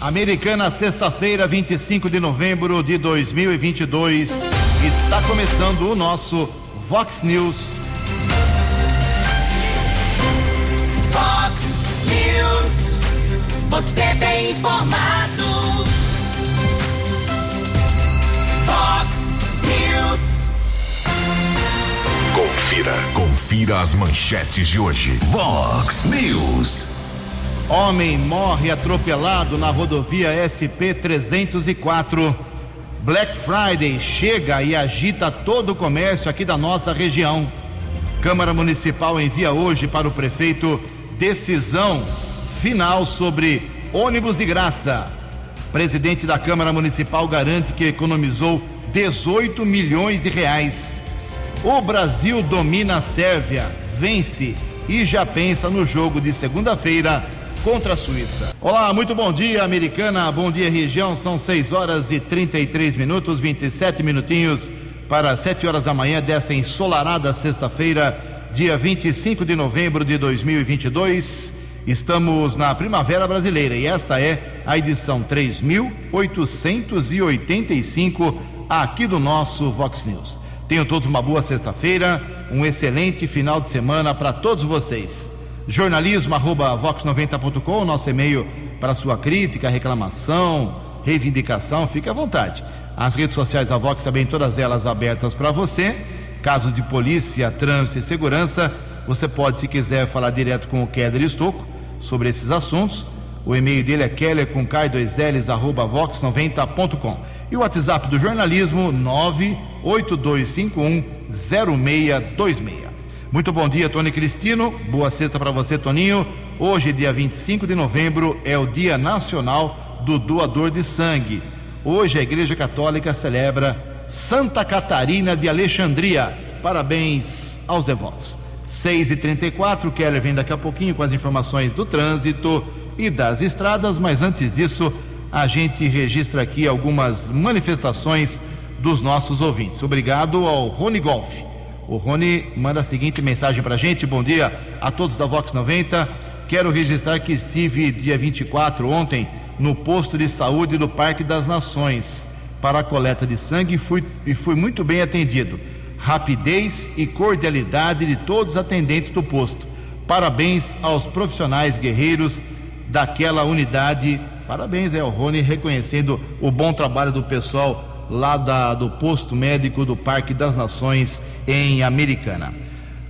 Americana, sexta-feira, 25 de novembro de 2022. Está começando o nosso Vox News. Vox News. Você tem informado. Vox News. Confira. Confira as manchetes de hoje. Vox News. Homem morre atropelado na rodovia SP 304. Black Friday chega e agita todo o comércio aqui da nossa região. Câmara Municipal envia hoje para o prefeito decisão final sobre ônibus de graça. Presidente da Câmara Municipal garante que economizou 18 milhões de reais. O Brasil domina a Sérvia, vence e já pensa no jogo de segunda-feira contra a Suíça. Olá, muito bom dia, americana. Bom dia, região. São 6 horas e 33 minutos, 27 minutinhos para 7 horas da manhã desta ensolarada sexta-feira, dia 25 de novembro de 2022. Estamos na Primavera Brasileira e esta é a edição 3885 aqui do nosso Vox News. Tenham todos uma boa sexta-feira, um excelente final de semana para todos vocês jornalismo arroba vox90.com, nosso e-mail para sua crítica, reclamação, reivindicação, fique à vontade. As redes sociais da Vox também, todas elas abertas para você. Casos de polícia, trânsito e segurança, você pode, se quiser, falar direto com o Keller Estocco sobre esses assuntos. O e-mail dele é keller com k2ls arroba vox90.com. E o WhatsApp do jornalismo 98251 0626. Muito bom dia, Tony Cristino. Boa sexta para você, Toninho. Hoje, dia 25 de novembro, é o Dia Nacional do Doador de Sangue. Hoje a Igreja Católica celebra Santa Catarina de Alexandria. Parabéns aos devotos. 6 e 34 Keller vem daqui a pouquinho com as informações do trânsito e das estradas, mas antes disso, a gente registra aqui algumas manifestações dos nossos ouvintes. Obrigado ao Rony Golf o Rony manda a seguinte mensagem para a gente: Bom dia a todos da Vox 90. Quero registrar que estive dia 24 ontem no posto de saúde do Parque das Nações para a coleta de sangue e fui, e fui muito bem atendido. Rapidez e cordialidade de todos os atendentes do posto. Parabéns aos profissionais guerreiros daquela unidade. Parabéns, é o Rony reconhecendo o bom trabalho do pessoal lá da, do posto médico do Parque das Nações em Americana.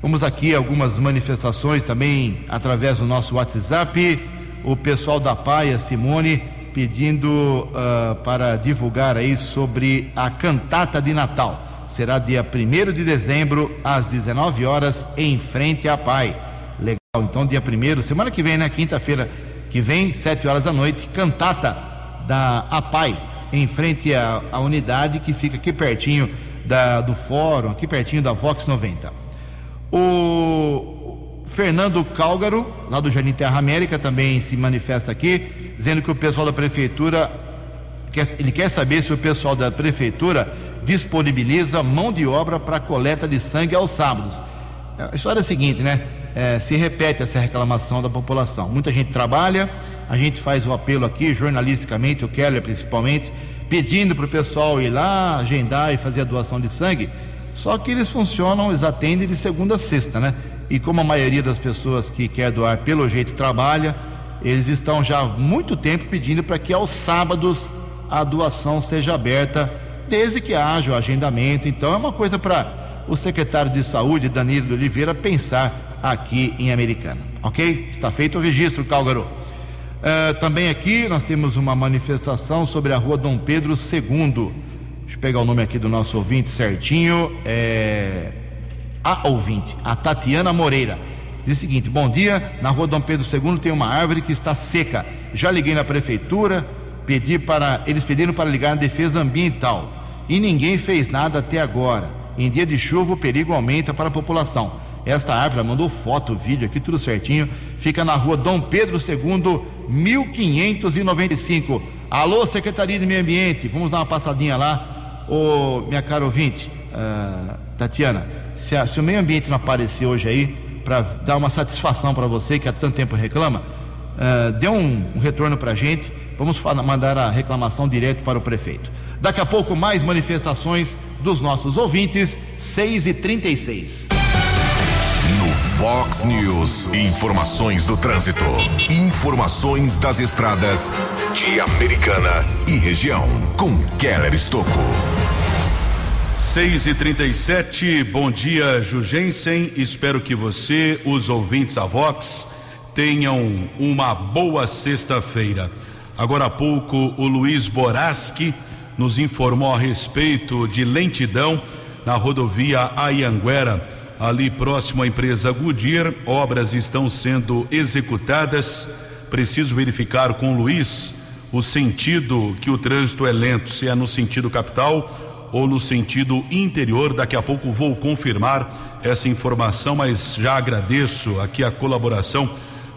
Vamos aqui algumas manifestações também através do nosso WhatsApp. O pessoal da Paia, Simone, pedindo uh, para divulgar aí sobre a cantata de Natal. Será dia 1 de dezembro, às 19 horas, em frente à Pai. Legal, então dia 1 semana que vem, né? Quinta-feira que vem, 7 horas da noite, cantata da APAI, em frente à, à unidade que fica aqui pertinho da, do fórum, aqui pertinho da Vox 90. O Fernando Cálgaro, lá do Jardim Terra América, também se manifesta aqui, dizendo que o pessoal da prefeitura, quer, ele quer saber se o pessoal da prefeitura disponibiliza mão de obra para coleta de sangue aos sábados. A história é a seguinte, né? É, se repete essa reclamação da população. Muita gente trabalha, a gente faz o apelo aqui, jornalisticamente, o Keller principalmente, pedindo para o pessoal ir lá, agendar e fazer a doação de sangue. Só que eles funcionam, eles atendem de segunda a sexta, né? E como a maioria das pessoas que quer doar pelo jeito trabalha, eles estão já há muito tempo pedindo para que aos sábados a doação seja aberta, desde que haja o agendamento. Então é uma coisa para o secretário de saúde, Danilo de Oliveira, pensar aqui em Americana. Ok? Está feito o registro, Calgaro. Uh, também aqui nós temos uma manifestação sobre a rua Dom Pedro II. Deixa eu pegar o nome aqui do nosso ouvinte certinho. É... A ouvinte, a Tatiana Moreira. Diz o seguinte: Bom dia, na rua Dom Pedro II tem uma árvore que está seca. Já liguei na prefeitura, pedi para. Eles pediram para ligar na defesa ambiental. E ninguém fez nada até agora. Em dia de chuva, o perigo aumenta para a população. Esta árvore, ela mandou foto, vídeo aqui, tudo certinho. Fica na rua Dom Pedro II, 1595. Alô, Secretaria de Meio Ambiente, vamos dar uma passadinha lá. Ô, minha cara ouvinte, uh, Tatiana, se, a, se, o meio ambiente não aparecer hoje aí, para dar uma satisfação para você que há tanto tempo reclama, uh, dê um, um retorno para a gente, Vamos mandar a reclamação direto para o prefeito. Daqui a pouco, mais manifestações dos nossos ouvintes, 6 e 36 No Fox News, informações do trânsito. Informações das estradas de Americana e região. Com Keller Estocco. 6 e 37 bom dia, Jugensen. Espero que você, os ouvintes da Vox, tenham uma boa sexta-feira. Agora há pouco, o Luiz Boraski nos informou a respeito de lentidão na rodovia Ayanguera, ali próximo à empresa Goodyear. Obras estão sendo executadas. Preciso verificar com o Luiz o sentido que o trânsito é lento, se é no sentido capital ou no sentido interior. Daqui a pouco vou confirmar essa informação, mas já agradeço aqui a colaboração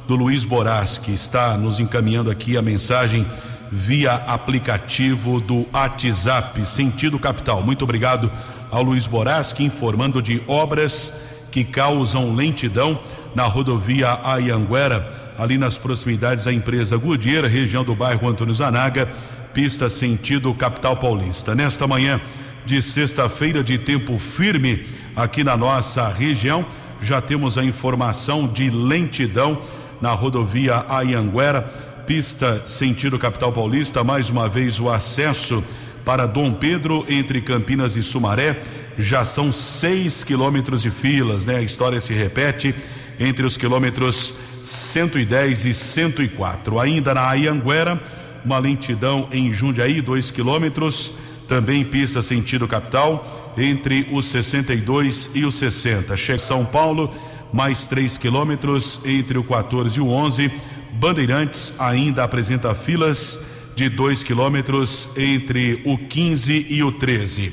do Luiz Boras, que está nos encaminhando aqui a mensagem via aplicativo do WhatsApp, sentido capital. Muito obrigado ao Luiz Boraski informando de obras que causam lentidão na rodovia Ayanguera, ali nas proximidades da empresa Goodyear, região do bairro Antônio Zanaga, pista sentido capital paulista. Nesta manhã de sexta-feira de tempo firme aqui na nossa região, já temos a informação de lentidão na rodovia Ayanguera, pista sentido capital paulista, mais uma vez o acesso para Dom Pedro entre Campinas e Sumaré. Já são seis quilômetros de filas, né? A história se repete entre os quilômetros 110 e 104. Ainda na Ayanguera, uma lentidão em Jundiaí, dois quilômetros. Também pista sentido capital entre os 62 e os 60. Chega São Paulo, mais três quilômetros entre o 14 e o 11. Bandeirantes ainda apresenta filas de dois quilômetros entre o 15 e o 13.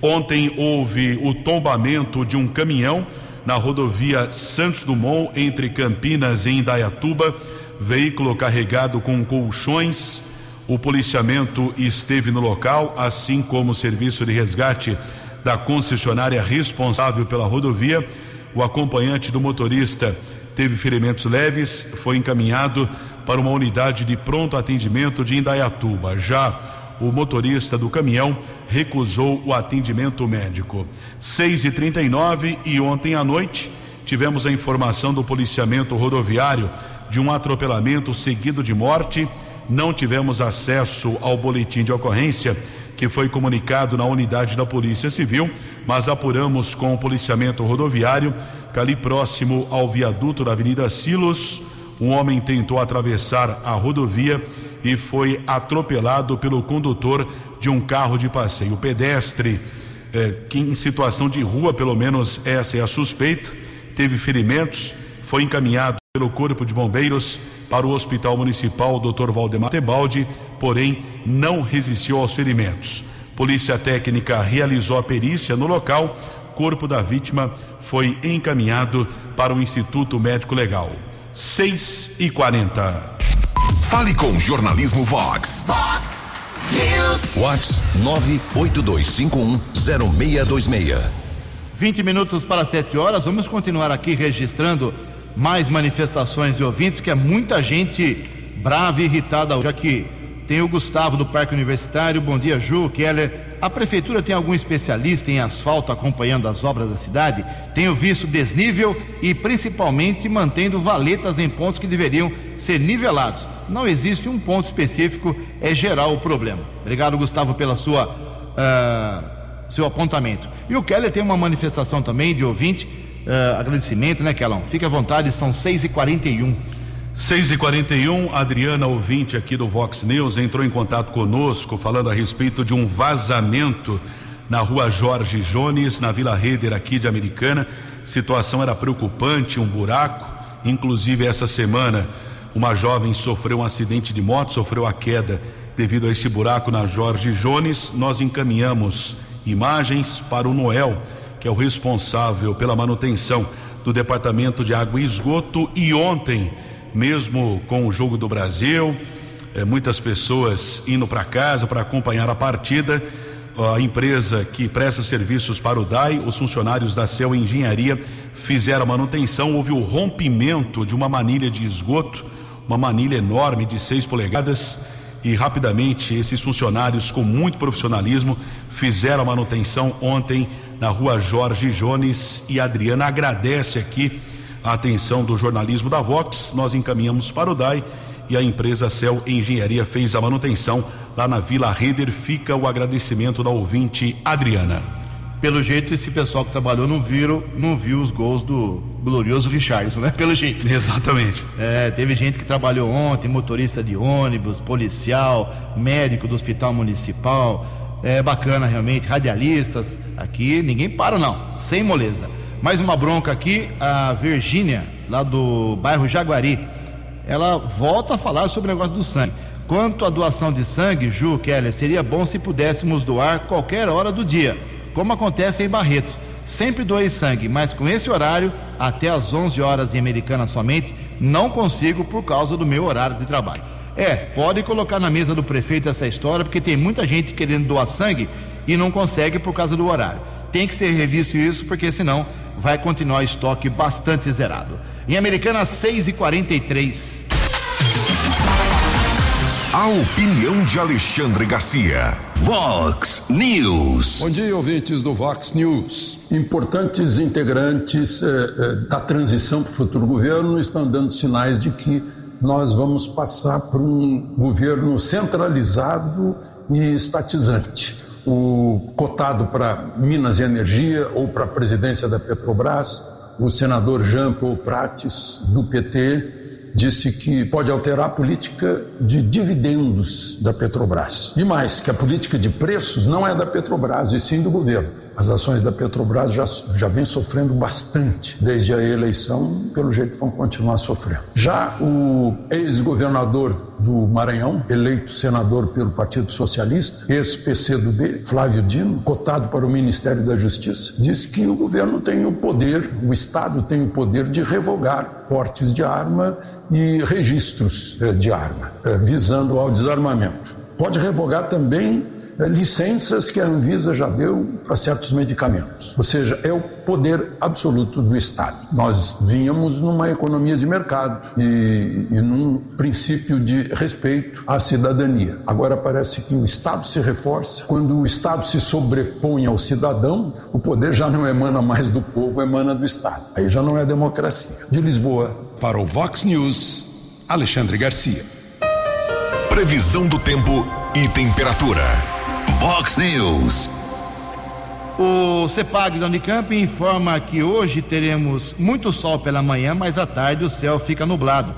Ontem houve o tombamento de um caminhão na rodovia Santos Dumont entre Campinas e Indaiatuba, veículo carregado com colchões. O policiamento esteve no local, assim como o serviço de resgate da concessionária responsável pela rodovia. O acompanhante do motorista teve ferimentos leves, foi encaminhado para uma unidade de pronto atendimento de Indaiatuba. Já o motorista do caminhão recusou o atendimento médico. 6 e 39 e ontem à noite tivemos a informação do policiamento rodoviário de um atropelamento seguido de morte. Não tivemos acesso ao boletim de ocorrência que foi comunicado na unidade da Polícia Civil, mas apuramos com o policiamento rodoviário que ali próximo ao viaduto da Avenida Silos, um homem tentou atravessar a rodovia e foi atropelado pelo condutor de um carro de passeio. O pedestre, eh, que em situação de rua, pelo menos essa é a suspeita, teve ferimentos, foi encaminhado pelo Corpo de Bombeiros para o Hospital Municipal Dr. Valdemar Tebaldi, porém não resistiu aos ferimentos. Polícia Técnica realizou a perícia no local, corpo da vítima foi encaminhado para o Instituto Médico Legal. 6 e 40 Fale com Jornalismo Vox. Vox News. Vox 982510626. 20 minutos para 7 horas. Vamos continuar aqui registrando mais manifestações de ouvintes, que é muita gente brava e irritada hoje aqui. Tem o Gustavo do Parque Universitário. Bom dia, Ju, Keller. A prefeitura tem algum especialista em asfalto acompanhando as obras da cidade? Tenho visto desnível e principalmente mantendo valetas em pontos que deveriam ser nivelados. Não existe um ponto específico, é geral o problema. Obrigado, Gustavo, pela sua uh, seu apontamento. E o Keller tem uma manifestação também de ouvinte. Uh, agradecimento, né, Kelão? Fique à vontade, são 6h41. 6 e 41 Adriana, ouvinte aqui do Vox News, entrou em contato conosco falando a respeito de um vazamento na rua Jorge Jones, na Vila Reder aqui de Americana. Situação era preocupante, um buraco. Inclusive, essa semana, uma jovem sofreu um acidente de moto, sofreu a queda devido a esse buraco na Jorge Jones. Nós encaminhamos imagens para o Noel, que é o responsável pela manutenção do Departamento de Água e Esgoto, e ontem mesmo com o jogo do Brasil, é, muitas pessoas indo para casa para acompanhar a partida. A empresa que presta serviços para o DAI, os funcionários da Cel Engenharia fizeram manutenção. Houve o rompimento de uma manilha de esgoto, uma manilha enorme de seis polegadas, e rapidamente esses funcionários com muito profissionalismo fizeram a manutenção ontem na rua Jorge Jones e Adriana agradece aqui a atenção do jornalismo da Vox. Nós encaminhamos para o DAI e a empresa Cel Engenharia fez a manutenção lá na Vila Reder. Fica o agradecimento da ouvinte Adriana. Pelo jeito, esse pessoal que trabalhou não viram, não viu os gols do glorioso Richardson, né? Pelo jeito. Exatamente. É, teve gente que trabalhou ontem, motorista de ônibus, policial, médico do hospital municipal. É bacana realmente, radialistas. Aqui ninguém para não, sem moleza. Mais uma bronca aqui, a Virgínia, lá do bairro Jaguari. Ela volta a falar sobre o negócio do sangue. Quanto à doação de sangue, Ju Keller, seria bom se pudéssemos doar qualquer hora do dia como acontece em Barretos. Sempre doei sangue, mas com esse horário, até às 11 horas em Americana somente, não consigo por causa do meu horário de trabalho. É, pode colocar na mesa do prefeito essa história, porque tem muita gente querendo doar sangue e não consegue por causa do horário. Tem que ser revisto isso, porque senão vai continuar estoque bastante zerado. Em Americana, 6 e 43 A opinião de Alexandre Garcia. Vox News. Bom dia, ouvintes do Vox News. Importantes integrantes eh, eh, da transição para o futuro governo estão dando sinais de que nós vamos passar por um governo centralizado e estatizante. O cotado para Minas e Energia ou para a presidência da Petrobras, o senador Jean Paul Prates, do PT, disse que pode alterar a política de dividendos da Petrobras. E mais, que a política de preços não é da Petrobras, e sim do governo. As ações da Petrobras já, já vêm sofrendo bastante desde a eleição, pelo jeito vão continuar sofrendo. Já o ex-governador do Maranhão, eleito senador pelo Partido Socialista, ex-PCdoB, Flávio Dino, cotado para o Ministério da Justiça, diz que o governo tem o poder, o Estado tem o poder de revogar portes de arma e registros eh, de arma, eh, visando ao desarmamento. Pode revogar também licenças que a Anvisa já deu para certos medicamentos. Ou seja, é o poder absoluto do Estado. Nós vínhamos numa economia de mercado e, e num princípio de respeito à cidadania. Agora parece que o Estado se reforça. Quando o Estado se sobrepõe ao cidadão, o poder já não emana mais do povo, emana do Estado. Aí já não é democracia. De Lisboa. Para o Vox News, Alexandre Garcia. Previsão do tempo e temperatura. Vox News. O CEPAG da Unicamp informa que hoje teremos muito sol pela manhã, mas à tarde o céu fica nublado.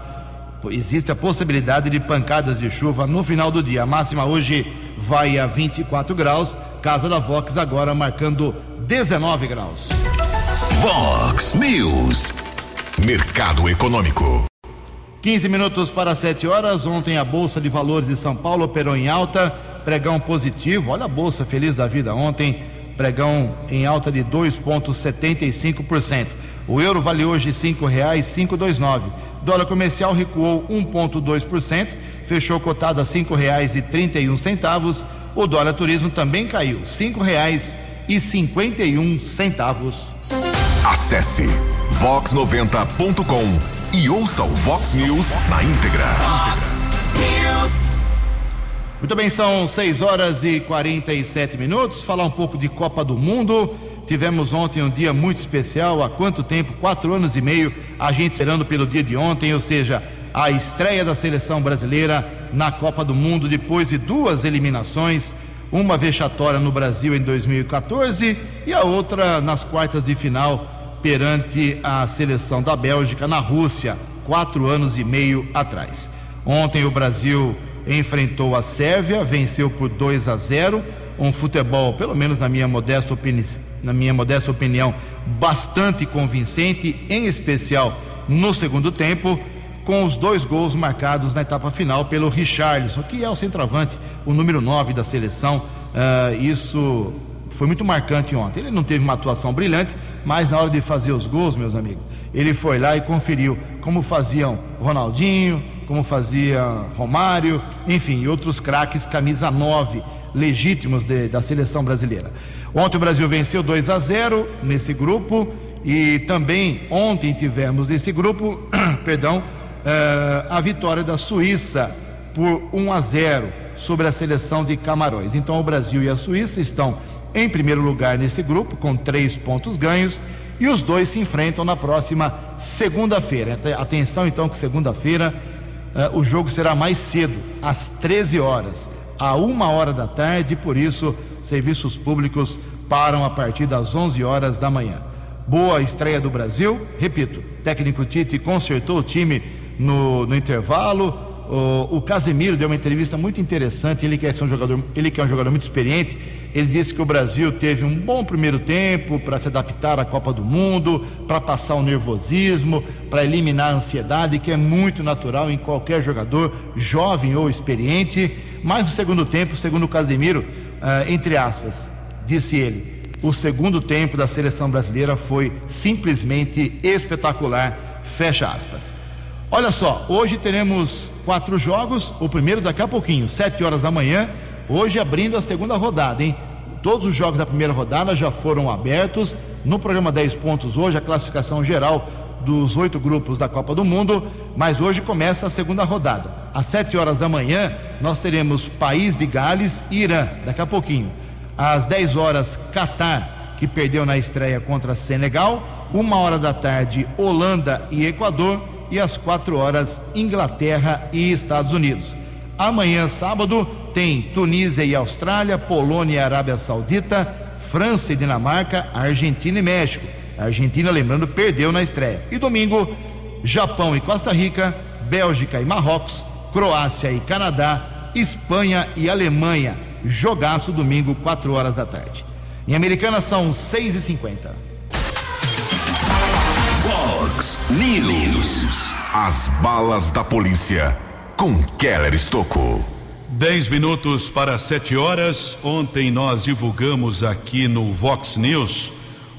Existe a possibilidade de pancadas de chuva no final do dia. A máxima hoje vai a 24 graus. Casa da Vox agora marcando 19 graus. Vox News. Mercado Econômico. 15 minutos para 7 horas. Ontem a Bolsa de Valores de São Paulo operou em alta pregão positivo. Olha a bolsa feliz da vida ontem, pregão em alta de 2,75%. O euro vale hoje R$ 5,529. Dólar comercial recuou 1,2%, fechou cotado a R$ 5,31. O dólar turismo também caiu, R$ 5,51. Acesse vox90.com e ouça o Vox News na íntegra. Vox News. Muito bem, são 6 horas e 47 minutos. Falar um pouco de Copa do Mundo. Tivemos ontem um dia muito especial. Há quanto tempo? Quatro anos e meio. A gente esperando pelo dia de ontem, ou seja, a estreia da seleção brasileira na Copa do Mundo depois de duas eliminações. Uma vexatória no Brasil em 2014 e a outra nas quartas de final perante a seleção da Bélgica na Rússia, quatro anos e meio atrás. Ontem o Brasil enfrentou a Sérvia, venceu por 2 a 0. Um futebol, pelo menos na minha modesta, opini na minha modesta opinião, bastante convincente, em especial no segundo tempo, com os dois gols marcados na etapa final pelo Richarlison, que é o centroavante, o número 9 da seleção. Uh, isso foi muito marcante ontem. Ele não teve uma atuação brilhante, mas na hora de fazer os gols, meus amigos, ele foi lá e conferiu como faziam Ronaldinho, como fazia Romário, enfim, outros craques, camisa 9, legítimos de, da seleção brasileira. Ontem o Brasil venceu 2 a 0 nesse grupo e também ontem tivemos nesse grupo, perdão, uh, a vitória da Suíça por 1 a 0 sobre a seleção de Camarões. Então o Brasil e a Suíça estão em primeiro lugar nesse grupo, com três pontos ganhos, e os dois se enfrentam na próxima segunda-feira. Atenção então que segunda-feira uh, o jogo será mais cedo, às 13 horas, a uma hora da tarde, por isso serviços públicos param a partir das 11 horas da manhã. Boa estreia do Brasil, repito, técnico Tite consertou o time no, no intervalo, o, o Casemiro deu uma entrevista muito interessante. Ele que, é um jogador, ele que é um jogador muito experiente. Ele disse que o Brasil teve um bom primeiro tempo para se adaptar à Copa do Mundo, para passar o nervosismo, para eliminar a ansiedade, que é muito natural em qualquer jogador, jovem ou experiente. Mas no segundo tempo, segundo o Casemiro, uh, entre aspas, disse ele, o segundo tempo da seleção brasileira foi simplesmente espetacular. Fecha aspas. Olha só, hoje teremos quatro jogos. O primeiro daqui a pouquinho, sete horas da manhã. Hoje abrindo a segunda rodada, hein? Todos os jogos da primeira rodada já foram abertos. No programa 10 pontos hoje, a classificação geral dos oito grupos da Copa do Mundo. Mas hoje começa a segunda rodada. Às sete horas da manhã, nós teremos País de Gales e Irã, daqui a pouquinho. Às 10 horas, Catar, que perdeu na estreia contra Senegal. Uma hora da tarde, Holanda e Equador e às quatro horas Inglaterra e Estados Unidos. Amanhã, sábado, tem Tunísia e Austrália, Polônia e Arábia Saudita, França e Dinamarca, Argentina e México. A Argentina, lembrando, perdeu na estreia. E domingo, Japão e Costa Rica, Bélgica e Marrocos, Croácia e Canadá, Espanha e Alemanha. Jogaço domingo, 4 horas da tarde. Em Americana são 6 e 50 Fox News. As balas da polícia com Keller Estocou. Dez minutos para sete horas. Ontem nós divulgamos aqui no Vox News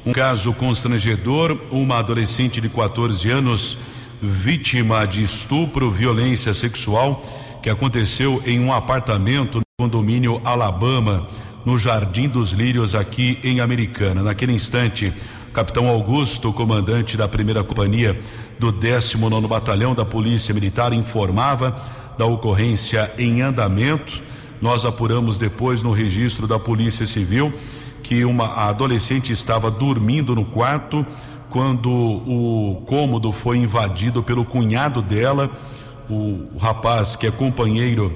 um caso constrangedor. Uma adolescente de 14 anos, vítima de estupro, violência sexual, que aconteceu em um apartamento no condomínio Alabama, no Jardim dos Lírios, aqui em Americana. Naquele instante, Capitão Augusto, comandante da primeira companhia do 19 Batalhão da Polícia Militar, informava da ocorrência em andamento. Nós apuramos depois no registro da Polícia Civil que uma adolescente estava dormindo no quarto quando o cômodo foi invadido pelo cunhado dela, o, rapaz que é companheiro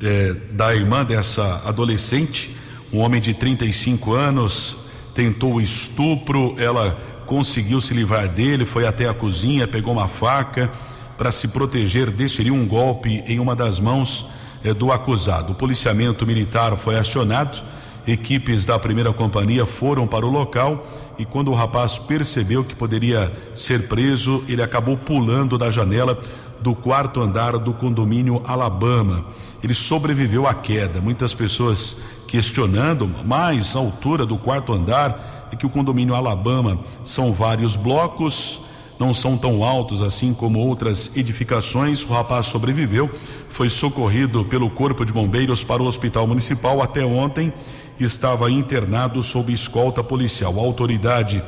é, da irmã dessa adolescente, um homem de 35 anos, tentou o estupro, ela conseguiu se livrar dele, foi até a cozinha, pegou uma faca para se proteger, desferiu um golpe em uma das mãos eh, do acusado. O policiamento militar foi acionado, equipes da primeira companhia foram para o local e quando o rapaz percebeu que poderia ser preso, ele acabou pulando da janela do quarto andar do condomínio Alabama. Ele sobreviveu à queda. Muitas pessoas questionando, mais a altura do quarto andar é que o condomínio Alabama são vários blocos, não são tão altos assim como outras edificações. O rapaz sobreviveu, foi socorrido pelo Corpo de Bombeiros para o Hospital Municipal até ontem estava internado sob escolta policial. A autoridade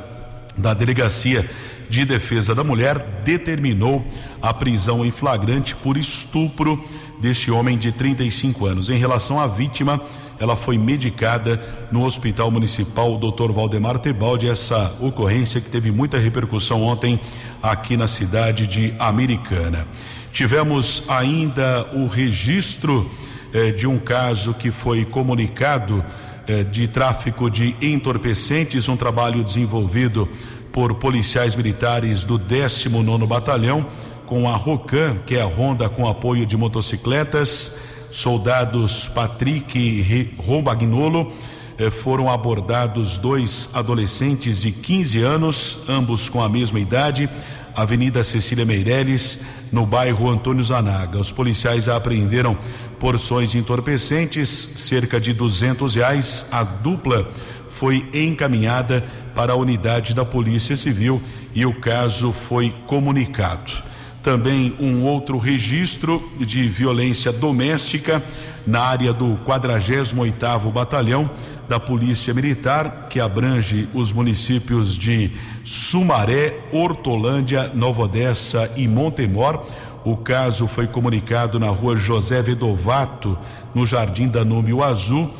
da Delegacia de Defesa da Mulher determinou a prisão em flagrante por estupro deste homem de 35 anos. Em relação à vítima, ela foi medicada no Hospital Municipal Dr. Valdemar Tebaldi. Essa ocorrência que teve muita repercussão ontem aqui na cidade de Americana. Tivemos ainda o registro eh, de um caso que foi comunicado eh, de tráfico de entorpecentes, um trabalho desenvolvido por policiais militares do 19 Batalhão com a Rocan, que é a Ronda com apoio de motocicletas soldados Patrick e Rombagnolo eh, foram abordados dois adolescentes de 15 anos, ambos com a mesma idade, Avenida Cecília Meireles, no bairro Antônio Zanaga. Os policiais apreenderam porções entorpecentes, cerca de duzentos reais. A dupla foi encaminhada para a unidade da Polícia Civil e o caso foi comunicado também um outro registro de violência doméstica na área do 48º Batalhão da Polícia Militar, que abrange os municípios de Sumaré, Hortolândia, Nova Odessa e Montemor. O caso foi comunicado na rua José Vedovato, no Jardim Danúbio Azul.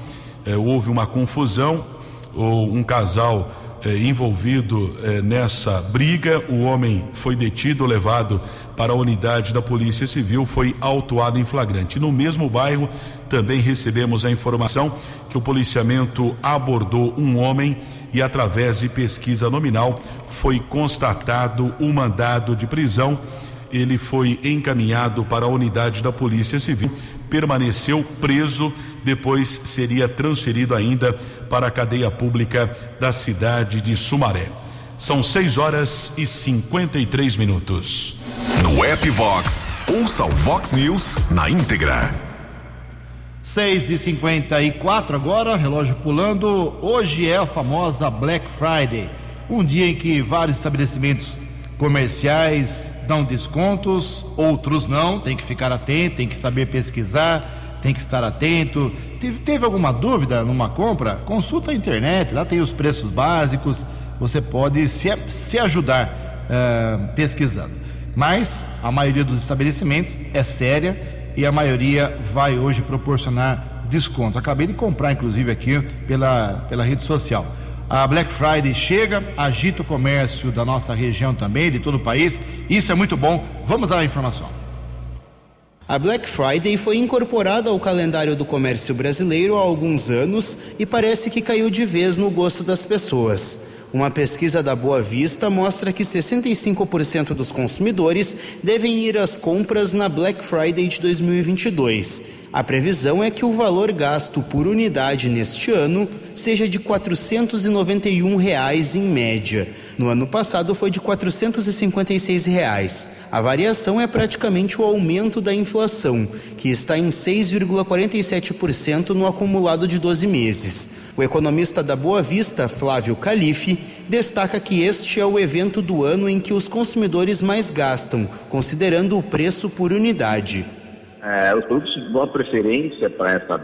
Eh, houve uma confusão, um casal eh, envolvido eh, nessa briga. O homem foi detido, levado para a unidade da Polícia Civil, foi autuado em flagrante. No mesmo bairro, também recebemos a informação que o policiamento abordou um homem e, através de pesquisa nominal, foi constatado um mandado de prisão. Ele foi encaminhado para a unidade da Polícia Civil, permaneceu preso, depois seria transferido ainda para a cadeia pública da cidade de Sumaré. São 6 horas e 53 minutos. No app Vox, ouça o Vox News na íntegra. 6 e 54 agora, relógio pulando. Hoje é a famosa Black Friday, um dia em que vários estabelecimentos comerciais dão descontos, outros não. Tem que ficar atento, tem que saber pesquisar, tem que estar atento. Teve, teve alguma dúvida numa compra? Consulta a internet, lá tem os preços básicos. Você pode se, se ajudar uh, pesquisando. Mas a maioria dos estabelecimentos é séria e a maioria vai hoje proporcionar descontos. Acabei de comprar, inclusive, aqui pela, pela rede social. A Black Friday chega, agita o comércio da nossa região também, de todo o país. Isso é muito bom. Vamos à informação. A Black Friday foi incorporada ao calendário do comércio brasileiro há alguns anos e parece que caiu de vez no gosto das pessoas. Uma pesquisa da Boa Vista mostra que 65% dos consumidores devem ir às compras na Black Friday de 2022. A previsão é que o valor gasto por unidade neste ano seja de 491 reais em média. No ano passado foi de 456 reais. A variação é praticamente o aumento da inflação, que está em 6,47% no acumulado de 12 meses. O economista da Boa Vista, Flávio Calife, destaca que este é o evento do ano em que os consumidores mais gastam, considerando o preço por unidade. É, os produtos de boa preferência para essa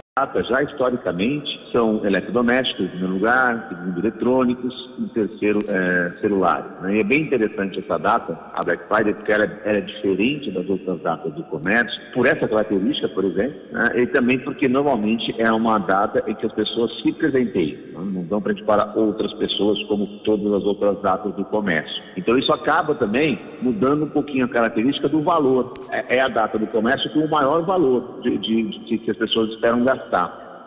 já historicamente, são eletrodomésticos, em primeiro lugar, segundo, eletrônicos, e terceiro, é, celulares. Né? E é bem interessante essa data, a Black Friday, porque ela, é, ela, é diferente das outras datas do comércio, por essa característica, por exemplo, né? e também porque normalmente é uma data em que as pessoas se presenteiam, né? não dão para para outras pessoas como todas as outras datas do comércio. Então isso acaba também mudando um pouquinho a característica do valor. É, é a data do comércio com o maior valor de, de, de que as pessoas esperam gastar.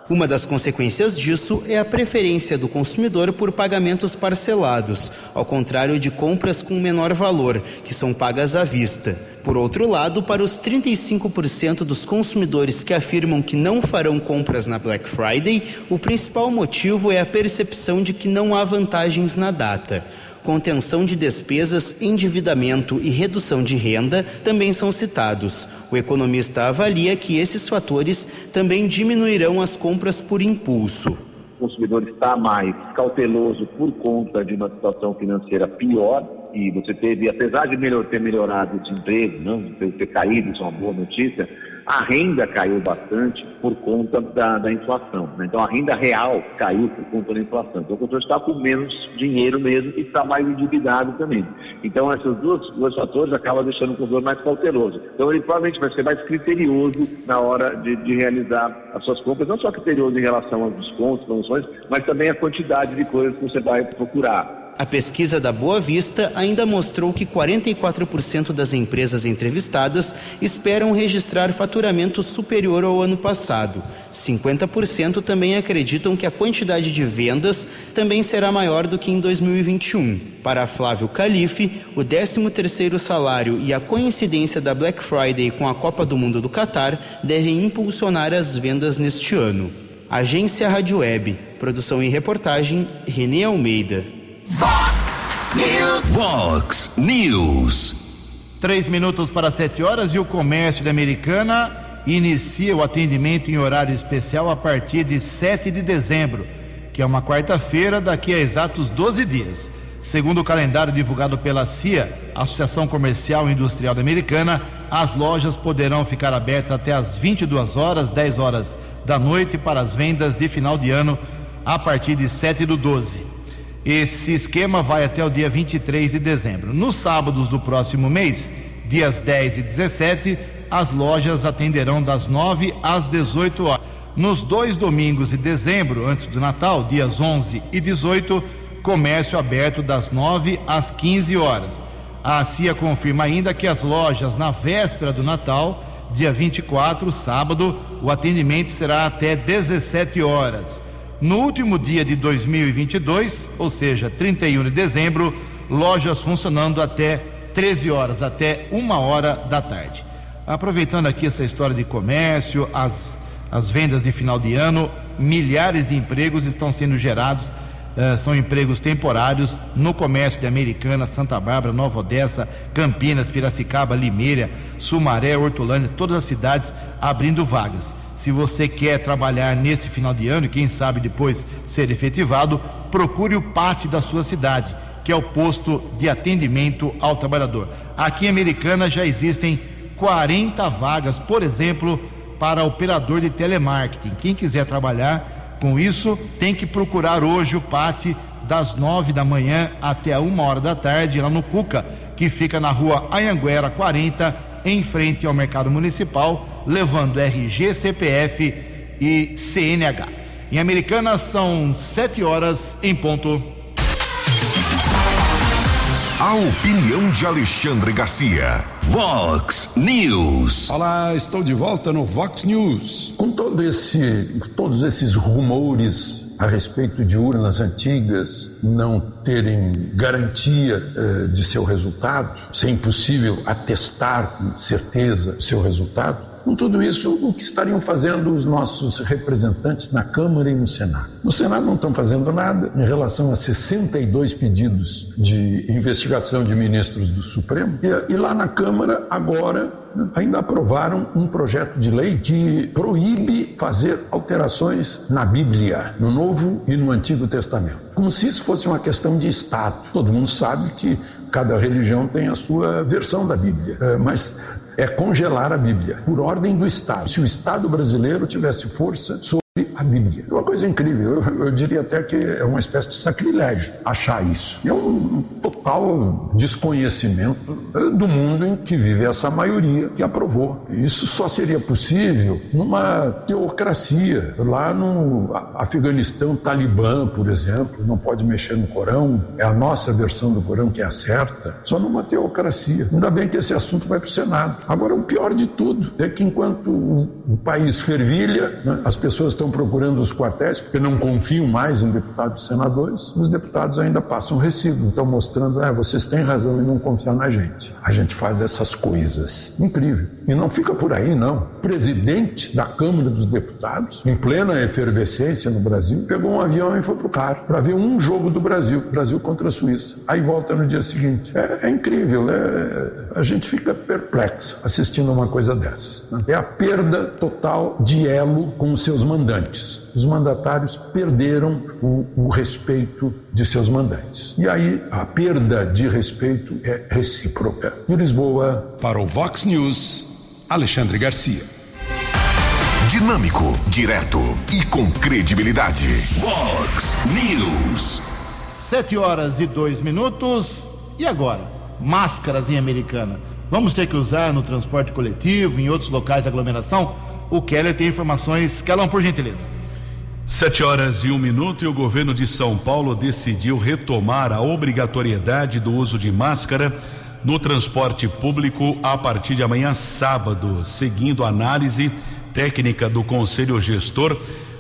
Uma das consequências disso é a preferência do consumidor por pagamentos parcelados, ao contrário de compras com menor valor, que são pagas à vista. Por outro lado, para os 35% dos consumidores que afirmam que não farão compras na Black Friday, o principal motivo é a percepção de que não há vantagens na data contenção de despesas, endividamento e redução de renda também são citados. O economista avalia que esses fatores também diminuirão as compras por impulso. O consumidor está mais cauteloso por conta de uma situação financeira pior e você teve, apesar de melhor, ter melhorado o desemprego, não ter caído, isso é uma boa notícia, a renda caiu bastante por conta da, da inflação. Né? Então, a renda real caiu por conta da inflação. Então, o consumidor está com menos dinheiro mesmo e está mais endividado também. Então, esses dois, dois fatores acabam deixando o consumidor mais cauteloso. Então, ele provavelmente vai ser mais criterioso na hora de, de realizar as suas compras, não só criterioso em relação aos descontos, promoções, mas também a quantidade de coisas que você vai procurar. A pesquisa da Boa Vista ainda mostrou que 44% das empresas entrevistadas esperam registrar faturamento superior ao ano passado. 50% também acreditam que a quantidade de vendas também será maior do que em 2021. Para Flávio Calife, o 13º salário e a coincidência da Black Friday com a Copa do Mundo do Catar devem impulsionar as vendas neste ano. Agência Rádio Web, produção e reportagem Renê Almeida. Fox News. Fox News. Três minutos para sete horas e o comércio de Americana inicia o atendimento em horário especial a partir de 7 de dezembro, que é uma quarta-feira, daqui a exatos 12 dias. Segundo o calendário divulgado pela CIA, Associação Comercial e Industrial da Americana, as lojas poderão ficar abertas até às 22 horas, 10 horas da noite, para as vendas de final de ano a partir de 7 do 12. Esse esquema vai até o dia 23 de dezembro. Nos sábados do próximo mês, Dias 10 e 17, as lojas atenderão das 9 às 18 horas. Nos dois domingos de dezembro, antes do Natal, dias 11 e 18, comércio aberto das 9 às 15 horas. A CIA confirma ainda que as lojas na véspera do Natal, dia 24, sábado, o atendimento será até 17 horas. No último dia de 2022, ou seja, 31 de dezembro, lojas funcionando até 13 horas, até uma hora da tarde. Aproveitando aqui essa história de comércio, as, as vendas de final de ano, milhares de empregos estão sendo gerados Uh, são empregos temporários no comércio de Americana, Santa Bárbara, Nova Odessa, Campinas, Piracicaba, Limeira, Sumaré, Hortolândia, todas as cidades abrindo vagas. Se você quer trabalhar nesse final de ano e quem sabe depois ser efetivado, procure o PAT da sua cidade, que é o posto de atendimento ao trabalhador. Aqui em Americana já existem 40 vagas, por exemplo, para operador de telemarketing. Quem quiser trabalhar com isso, tem que procurar hoje o PAT das nove da manhã até a uma hora da tarde, lá no Cuca, que fica na rua Anhanguera 40, em frente ao Mercado Municipal, levando RG, CPF e CNH. Em Americana são sete horas em ponto. A opinião de Alexandre Garcia. Vox News. Olá, estou de volta no Vox News. Com todo esse, todos esses rumores a respeito de urnas antigas não terem garantia eh, de seu resultado, ser impossível atestar com certeza seu resultado, com tudo isso, o que estariam fazendo os nossos representantes na Câmara e no Senado? No Senado não estão fazendo nada em relação a 62 pedidos de investigação de ministros do Supremo. E, e lá na Câmara, agora, ainda aprovaram um projeto de lei que proíbe fazer alterações na Bíblia, no Novo e no Antigo Testamento. Como se isso fosse uma questão de Estado. Todo mundo sabe que cada religião tem a sua versão da Bíblia. É, mas é congelar a Bíblia, por ordem do Estado. Se o Estado brasileiro tivesse força Bíblia. Uma coisa incrível, eu, eu, diria até que é uma espécie de sacrilégio achar isso. É um total desconhecimento do mundo em que vive essa maioria que aprovou. Isso só seria possível numa teocracia. Lá no Afeganistão, Talibã, por exemplo, não pode mexer no Corão, é a nossa versão do Corão que é a certa, só numa teocracia. Ainda bem que esse assunto vai para o Senado. Agora, o pior de tudo é que enquanto o país fervilha, né, as pessoas estão procurando os quartéis, porque não confiam mais em deputados e senadores, os deputados ainda passam recibo, estão mostrando, ah, vocês têm razão em não confiar na gente. A gente faz essas coisas. Incrível. E não fica por aí, não. O presidente da Câmara dos Deputados, em plena efervescência no Brasil, pegou um avião e foi para o CAR para ver um jogo do Brasil, Brasil contra a Suíça. Aí volta no dia seguinte. É, é incrível, é, a gente fica perplexo assistindo uma coisa dessas. Né? É a perda total de elo com os seus mandantes. Os mandatários perderam o, o respeito de seus mandantes. E aí a perda de respeito é recíproca. De Lisboa. Para o Vox News. Alexandre Garcia. Dinâmico, direto e com credibilidade. Vox News. Sete horas e dois minutos. E agora? Máscaras em Americana. Vamos ter que usar no transporte coletivo, em outros locais de aglomeração? O Keller tem informações. Kelão, por gentileza. Sete horas e um minuto e o governo de São Paulo decidiu retomar a obrigatoriedade do uso de máscara no transporte público a partir de amanhã, sábado, seguindo a análise técnica do Conselho Gestor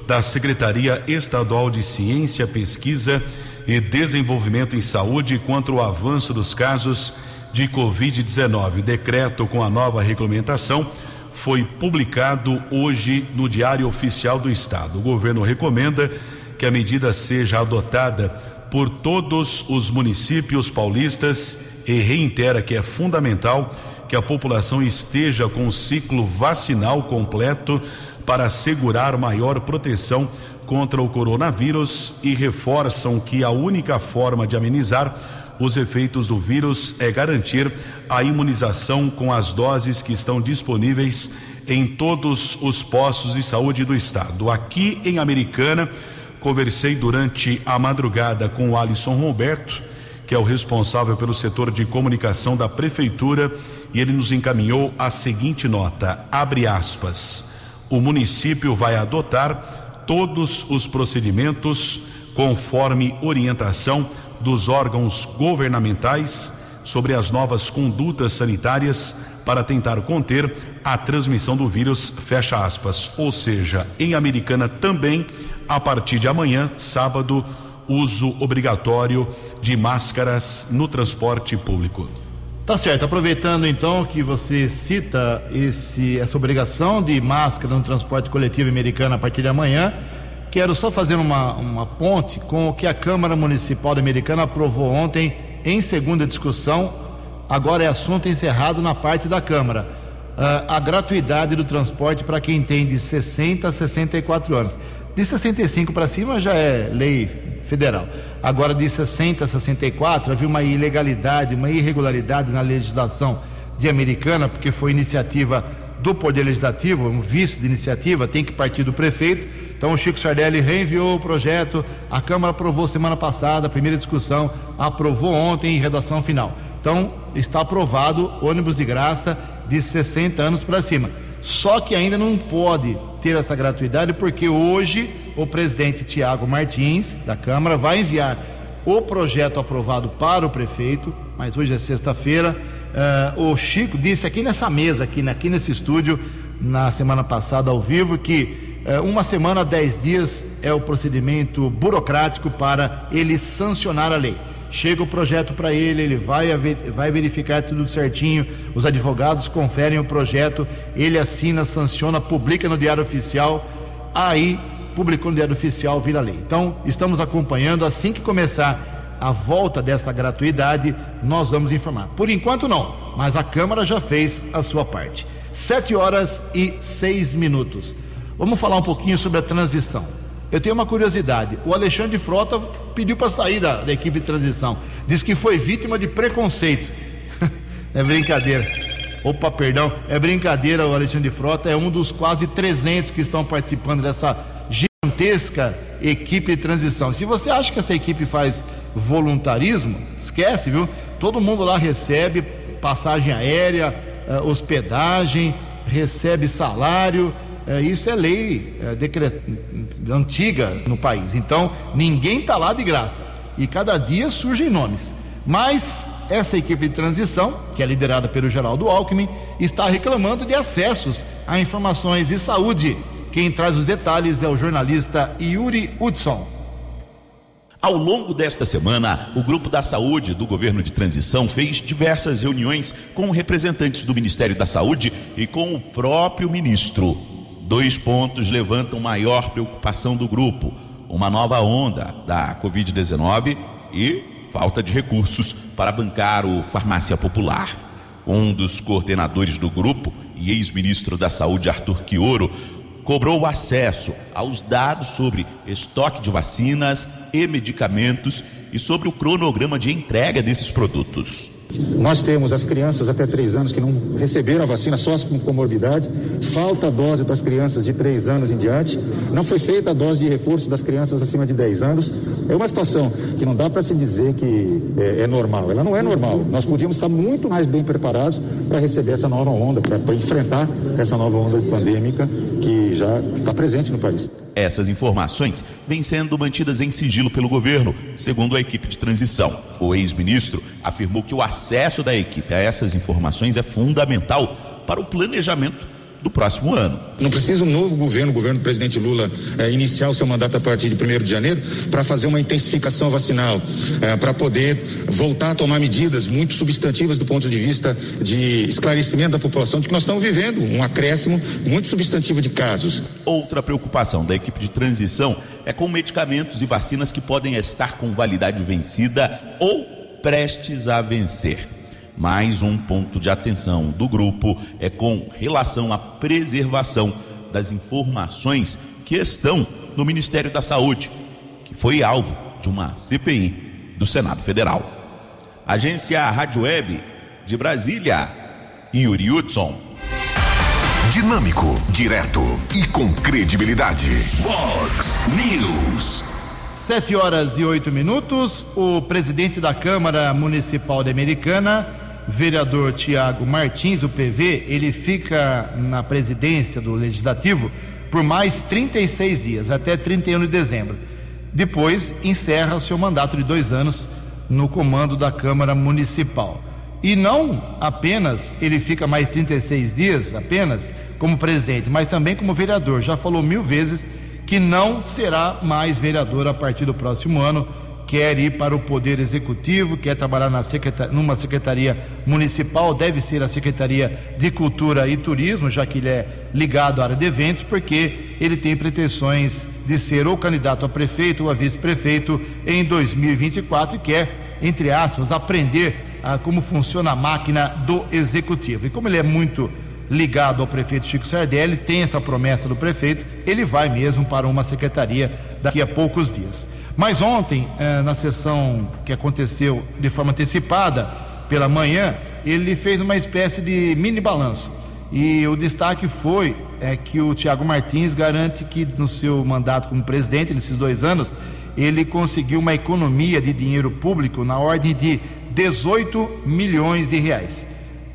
da Secretaria Estadual de Ciência, Pesquisa e Desenvolvimento em Saúde quanto ao avanço dos casos de Covid-19. Decreto com a nova regulamentação foi publicado hoje no Diário Oficial do Estado. O governo recomenda que a medida seja adotada por todos os municípios paulistas e reitera que é fundamental que a população esteja com o ciclo vacinal completo para assegurar maior proteção contra o coronavírus e reforçam que a única forma de amenizar os efeitos do vírus é garantir a imunização com as doses que estão disponíveis em todos os postos de saúde do estado. Aqui em Americana, conversei durante a madrugada com o Alisson Roberto, que é o responsável pelo setor de comunicação da prefeitura, e ele nos encaminhou a seguinte nota: abre aspas. O município vai adotar todos os procedimentos conforme orientação dos órgãos governamentais sobre as novas condutas sanitárias para tentar conter a transmissão do vírus, fecha aspas. Ou seja, em Americana também, a partir de amanhã, sábado, uso obrigatório de máscaras no transporte público. Tá certo. Aproveitando então que você cita esse, essa obrigação de máscara no transporte coletivo americano a partir de amanhã, quero só fazer uma, uma ponte com o que a Câmara Municipal Americana aprovou ontem em segunda discussão. Agora é assunto encerrado na parte da Câmara. Uh, a gratuidade do transporte para quem tem de 60 a 64 anos. De 65 para cima já é lei federal. Agora, de 60 a 64, havia uma ilegalidade, uma irregularidade na legislação de Americana, porque foi iniciativa do Poder Legislativo, um vice de iniciativa, tem que partir do prefeito. Então, o Chico Sardelli reenviou o projeto, a Câmara aprovou semana passada, a primeira discussão, aprovou ontem em redação final. Então, está aprovado ônibus de graça de 60 anos para cima. Só que ainda não pode ter essa gratuidade, porque hoje o presidente Tiago Martins, da Câmara, vai enviar o projeto aprovado para o prefeito, mas hoje é sexta-feira. Uh, o Chico disse aqui nessa mesa, aqui, aqui nesse estúdio, na semana passada ao vivo, que uh, uma semana, dez dias é o procedimento burocrático para ele sancionar a lei chega o projeto para ele, ele vai, vai verificar tudo certinho, os advogados conferem o projeto, ele assina, sanciona, publica no Diário Oficial, aí publicou no Diário Oficial, vira lei. Então, estamos acompanhando, assim que começar a volta dessa gratuidade, nós vamos informar. Por enquanto não, mas a Câmara já fez a sua parte. Sete horas e seis minutos. Vamos falar um pouquinho sobre a transição. Eu tenho uma curiosidade. O Alexandre Frota pediu para sair da, da, equipe de transição. Diz que foi vítima de preconceito. é brincadeira. Opa, perdão. É brincadeira. O Alexandre Frota é um dos quase 300 que estão participando dessa gigantesca equipe de transição. Se você acha que essa equipe faz voluntarismo, esquece, viu? Todo mundo lá recebe passagem aérea, eh, hospedagem, recebe salário é, isso é lei é, decret... antiga no país. Então, ninguém está lá de graça. E cada dia surgem nomes. Mas essa equipe de transição, que é liderada pelo Geraldo Alckmin, está reclamando de acessos a informações de saúde. Quem traz os detalhes é o jornalista Yuri Hudson. Ao longo desta semana, o Grupo da Saúde do Governo de Transição fez diversas reuniões com representantes do Ministério da Saúde e com o próprio ministro. Dois pontos levantam maior preocupação do grupo: uma nova onda da Covid-19 e falta de recursos para bancar o Farmácia Popular. Um dos coordenadores do grupo e ex-ministro da Saúde, Arthur Quioro, cobrou acesso aos dados sobre estoque de vacinas e medicamentos e sobre o cronograma de entrega desses produtos. Nós temos as crianças até 3 anos que não receberam a vacina, só as com comorbidade. Falta dose para as crianças de 3 anos em diante. Não foi feita a dose de reforço das crianças acima de 10 anos. É uma situação que não dá para se dizer que é, é, normal. Ela não é normal. Nós podíamos estar muito mais bem preparados para receber essa nova onda, para enfrentar essa nova onda pandêmica que já está presente no país. Essas informações vêm sendo mantidas em sigilo pelo governo, segundo a equipe de transição. O ex-ministro afirmou que o acesso da equipe a essas informações é fundamental para o planejamento do próximo ano. Não precisa um novo governo, o governo do presidente Lula, eh, iniciar o seu mandato a partir de 1 de janeiro para fazer uma intensificação vacinal, eh, para poder voltar a tomar medidas muito substantivas do ponto de vista de esclarecimento da população de que nós estamos vivendo um acréscimo muito substantivo de casos. Outra preocupação da equipe de transição é com medicamentos e vacinas que podem estar com validade vencida ou prestes a vencer. Mais um ponto de atenção do grupo é com relação à preservação das informações que estão no Ministério da Saúde, que foi alvo de uma CPI do Senado Federal. Agência Rádio Web de Brasília, Yuri Hudson. Dinâmico, direto e com credibilidade. Vox News. Sete horas e oito minutos. O presidente da Câmara Municipal de Americana, vereador Tiago Martins, do PV, ele fica na presidência do Legislativo por mais 36 dias, até 31 de dezembro. Depois encerra seu mandato de dois anos no comando da Câmara Municipal. E não apenas ele fica mais 36 dias, apenas como presidente, mas também como vereador. Já falou mil vezes que não será mais vereador a partir do próximo ano, quer ir para o Poder Executivo, quer trabalhar na secretaria, numa secretaria municipal, deve ser a Secretaria de Cultura e Turismo, já que ele é ligado à área de eventos, porque ele tem pretensões de ser ou candidato a prefeito ou a vice-prefeito em 2024 e quer, entre aspas, aprender a como funciona a máquina do Executivo. E como ele é muito ligado ao prefeito Chico Sardelli, tem essa promessa do prefeito, ele vai mesmo para uma secretaria daqui a poucos dias. Mas ontem, eh, na sessão que aconteceu de forma antecipada pela manhã, ele fez uma espécie de mini balanço. E o destaque foi é, que o Tiago Martins garante que no seu mandato como presidente, nesses dois anos, ele conseguiu uma economia de dinheiro público na ordem de 18 milhões de reais.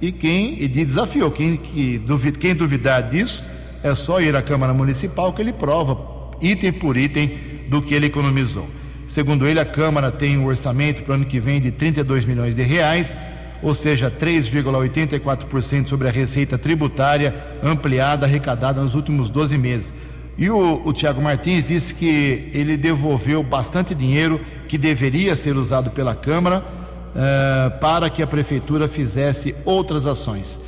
E quem e de desafiou, quem, que duvida, quem duvidar disso, é só ir à Câmara Municipal que ele prova, item por item, do que ele economizou. Segundo ele, a Câmara tem um orçamento para o ano que vem de 32 milhões de reais, ou seja, 3,84% sobre a receita tributária ampliada, arrecadada nos últimos 12 meses. E o, o Tiago Martins disse que ele devolveu bastante dinheiro que deveria ser usado pela Câmara uh, para que a prefeitura fizesse outras ações.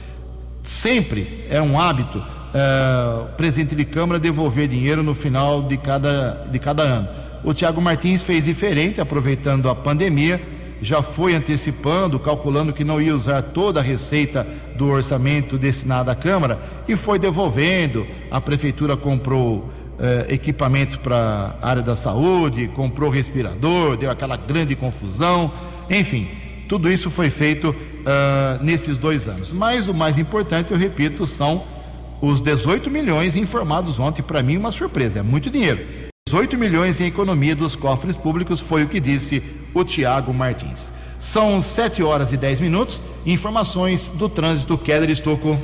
Sempre é um hábito uh, presidente de Câmara devolver dinheiro no final de cada, de cada ano. O Tiago Martins fez diferente, aproveitando a pandemia, já foi antecipando, calculando que não ia usar toda a receita do orçamento destinado à Câmara e foi devolvendo. A prefeitura comprou eh, equipamentos para a área da saúde, comprou respirador, deu aquela grande confusão. Enfim, tudo isso foi feito uh, nesses dois anos. Mas o mais importante, eu repito, são os 18 milhões informados ontem. Para mim, uma surpresa, é muito dinheiro. 18 milhões em economia dos cofres públicos foi o que disse o Tiago Martins. São 7 horas e 10 minutos. Informações do trânsito, Keller Estocco.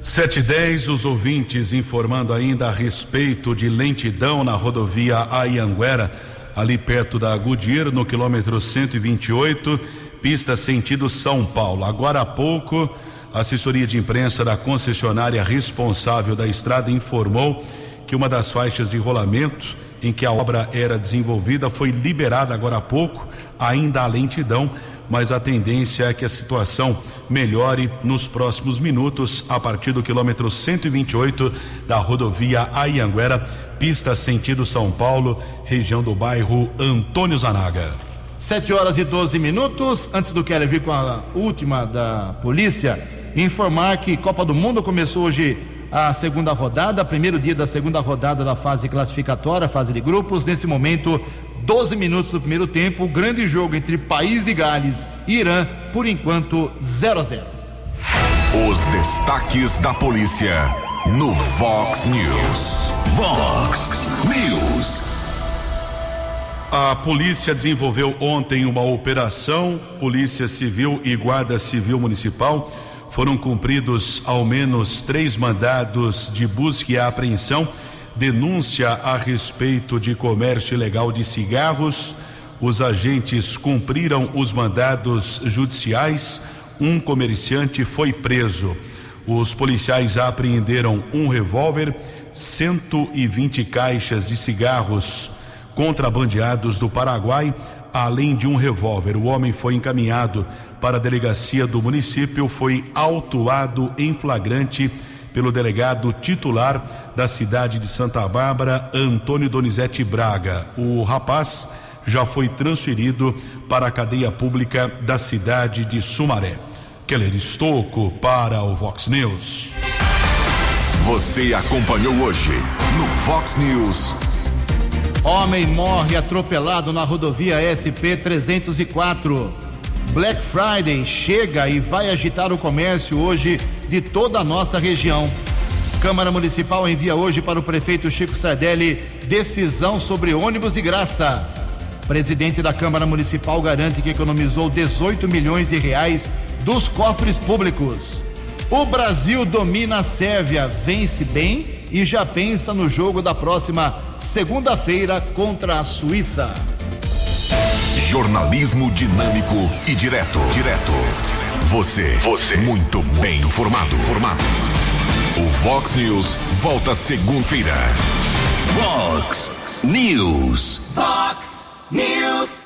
7 e 10, os ouvintes informando ainda a respeito de lentidão na rodovia Ayanguera ali perto da Goodyear, no quilômetro 128, pista sentido São Paulo. Agora há pouco, a assessoria de imprensa da concessionária responsável da estrada informou que uma das faixas de rolamento em que a obra era desenvolvida foi liberada agora há pouco, ainda há lentidão, mas a tendência é que a situação melhore nos próximos minutos a partir do quilômetro 128 da rodovia Ayanguera, pista sentido São Paulo, região do bairro Antônio Zanaga. 7 horas e 12 minutos. Antes do Keller vir com a última da polícia, informar que Copa do Mundo começou hoje a segunda rodada, primeiro dia da segunda rodada da fase classificatória, fase de grupos. Nesse momento, 12 minutos do primeiro tempo, o grande jogo entre País de Gales e Irã, por enquanto 0 a 0. Os destaques da polícia no Vox News. Vox News. A polícia desenvolveu ontem uma operação, Polícia Civil e Guarda Civil Municipal. Foram cumpridos ao menos três mandados de busca e apreensão, denúncia a respeito de comércio ilegal de cigarros. Os agentes cumpriram os mandados judiciais. Um comerciante foi preso. Os policiais apreenderam um revólver, 120 caixas de cigarros contrabandeados do Paraguai, além de um revólver. O homem foi encaminhado para a delegacia do município, foi autuado em flagrante pelo delegado titular da cidade de Santa Bárbara, Antônio Donizete Braga. O rapaz já foi transferido para a cadeia pública da cidade de Sumaré. Keller Estocco para o Vox News. Você acompanhou hoje no Vox News. Homem morre atropelado na rodovia SP 304. Black Friday chega e vai agitar o comércio hoje de toda a nossa região. Câmara Municipal envia hoje para o prefeito Chico Sardelli decisão sobre ônibus de graça. Presidente da Câmara Municipal garante que economizou 18 milhões de reais dos cofres públicos. O Brasil domina a Sérvia, vence bem e já pensa no jogo da próxima segunda-feira contra a Suíça. Jornalismo dinâmico e direto. Direto. Você. Você. Muito bem informado. Formado. O Vox News volta segunda-feira. Vox News. Vox News.